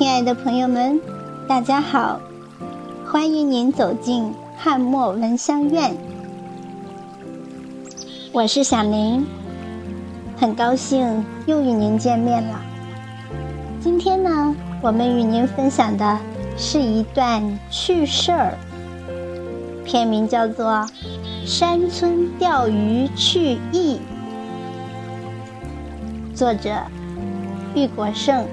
亲爱的朋友们，大家好！欢迎您走进汉墨闻香院，我是小林，很高兴又与您见面了。今天呢，我们与您分享的是一段趣事儿，片名叫做《山村钓鱼趣艺》，作者玉国胜。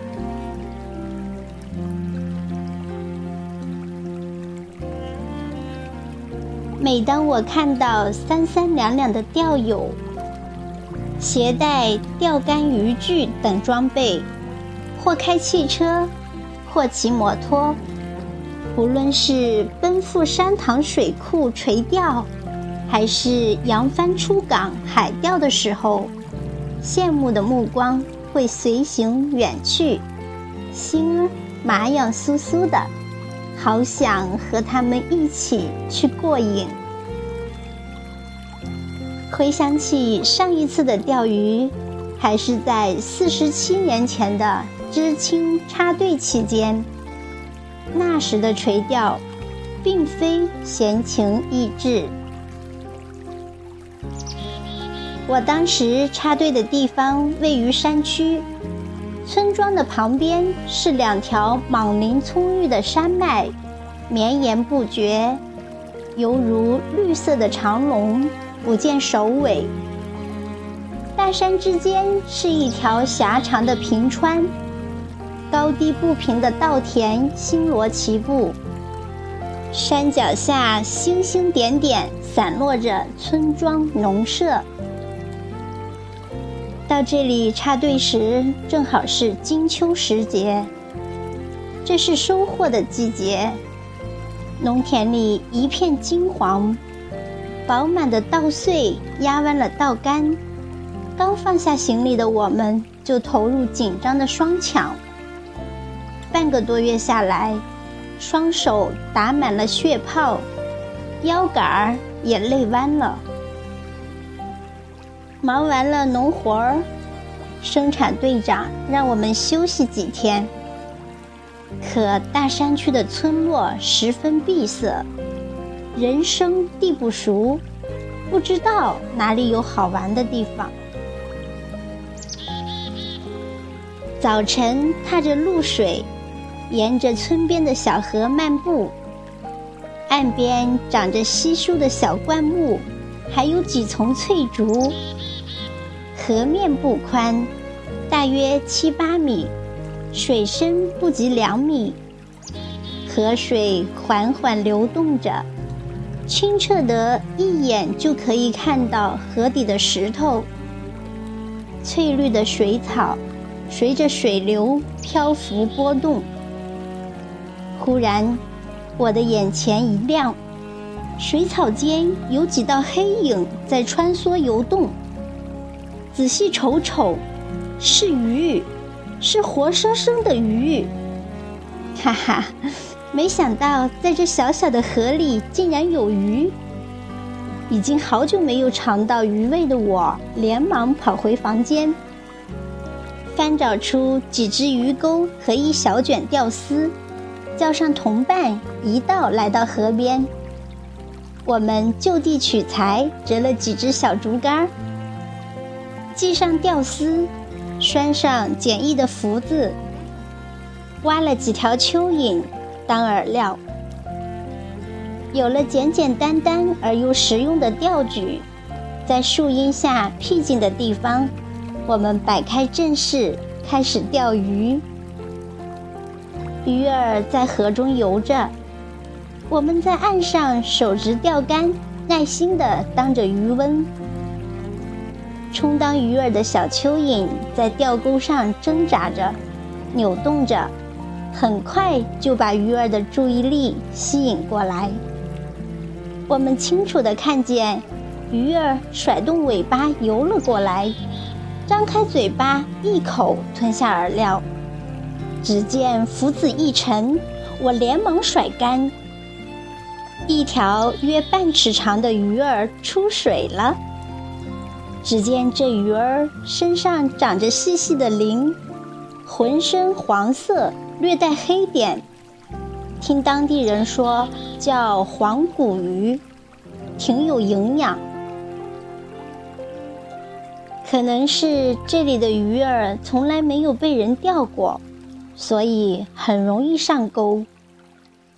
每当我看到三三两两的钓友携带钓竿、渔具等装备，或开汽车，或骑摩托，无论是奔赴山塘水库垂钓，还是扬帆出港海钓的时候，羡慕的目光会随行远去，心麻痒酥酥的。好想和他们一起去过瘾。回想起上一次的钓鱼，还是在四十七年前的知青插队期间。那时的垂钓，并非闲情逸致。我当时插队的地方位于山区。村庄的旁边是两条莽林葱郁的山脉，绵延不绝，犹如绿色的长龙，不见首尾。大山之间是一条狭长的平川，高低不平的稻田星罗棋布，山脚下星星点点散落着村庄农舍。到这里插队时，正好是金秋时节。这是收获的季节，农田里一片金黄，饱满的稻穗压弯了稻杆。刚放下行李的我们，就投入紧张的双抢。半个多月下来，双手打满了血泡，腰杆儿也累弯了。忙完了农活儿，生产队长让我们休息几天。可大山区的村落十分闭塞，人生地不熟，不知道哪里有好玩的地方。早晨踏着露水，沿着村边的小河漫步，岸边长着稀疏的小灌木，还有几丛翠竹。河面不宽，大约七八米，水深不及两米。河水缓缓流动着，清澈得一眼就可以看到河底的石头。翠绿的水草随着水流漂浮波动。忽然，我的眼前一亮，水草间有几道黑影在穿梭游动。仔细瞅瞅，是鱼，是活生生的鱼。哈哈，没想到在这小小的河里竟然有鱼。已经好久没有尝到鱼味的我，连忙跑回房间，翻找出几只鱼钩和一小卷钓丝，叫上同伴一道来到河边。我们就地取材，折了几只小竹竿。系上吊丝，拴上简易的福字，挖了几条蚯蚓当饵料。有了简简单单而又实用的钓具，在树荫下僻静的地方，我们摆开阵势，开始钓鱼。鱼儿在河中游着，我们在岸上手执钓竿，耐心地当着鱼温。充当鱼儿的小蚯蚓在钓钩上挣扎着、扭动着，很快就把鱼儿的注意力吸引过来。我们清楚地看见，鱼儿甩动尾巴游了过来，张开嘴巴一口吞下饵料。只见浮子一沉，我连忙甩竿，一条约半尺长的鱼儿出水了。只见这鱼儿身上长着细细的鳞，浑身黄色，略带黑点，听当地人说叫黄骨鱼，挺有营养。可能是这里的鱼儿从来没有被人钓过，所以很容易上钩。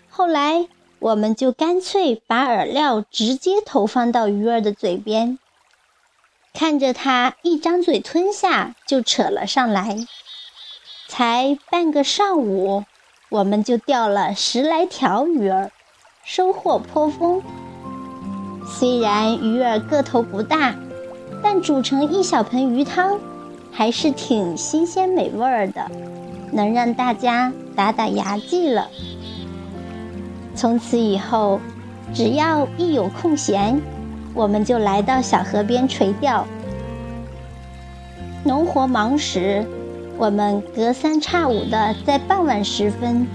后来，我们就干脆把饵料直接投放到鱼儿的嘴边，看着它一张嘴吞下，就扯了上来。才半个上午，我们就钓了十来条鱼儿，收获颇丰。虽然鱼儿个头不大。但煮成一小盆鱼汤，还是挺新鲜美味儿的，能让大家打打牙祭了。从此以后，只要一有空闲，我们就来到小河边垂钓。农活忙时，我们隔三差五的在傍晚时分，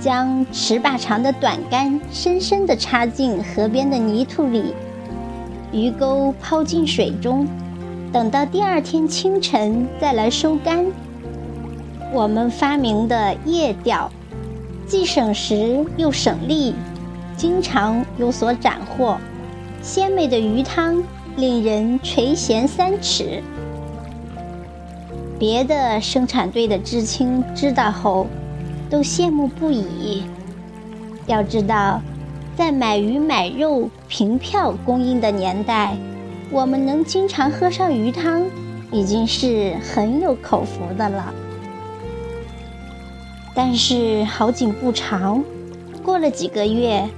将尺把长的短竿深深地插进河边的泥土里。鱼钩抛进水中，等到第二天清晨再来收竿。我们发明的夜钓，既省时又省力，经常有所斩获。鲜美的鱼汤令人垂涎三尺。别的生产队的知青知道后，都羡慕不已。要知道。在买鱼买肉凭票供应的年代，我们能经常喝上鱼汤，已经是很有口福的了。但是好景不长，过了几个月，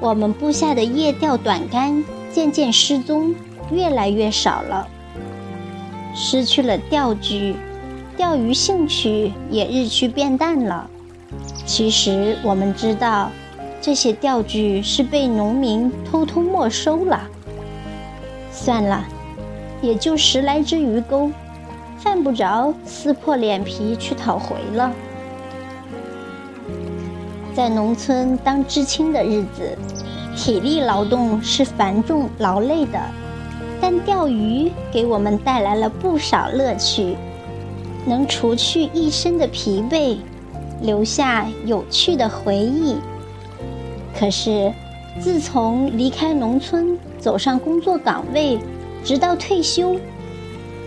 我们布下的夜钓短竿渐渐失踪，越来越少了，失去了钓具，钓鱼兴趣也日趋变淡了。其实我们知道。这些钓具是被农民偷偷没收了。算了，也就十来只鱼钩，犯不着撕破脸皮去讨回了。在农村当知青的日子，体力劳动是繁重劳累的，但钓鱼给我们带来了不少乐趣，能除去一身的疲惫，留下有趣的回忆。可是，自从离开农村，走上工作岗位，直到退休，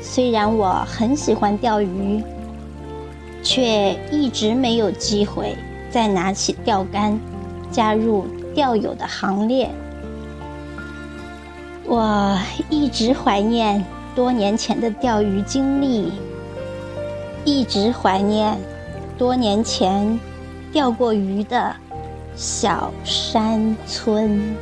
虽然我很喜欢钓鱼，却一直没有机会再拿起钓竿，加入钓友的行列。我一直怀念多年前的钓鱼经历，一直怀念多年前钓过鱼的。小山村。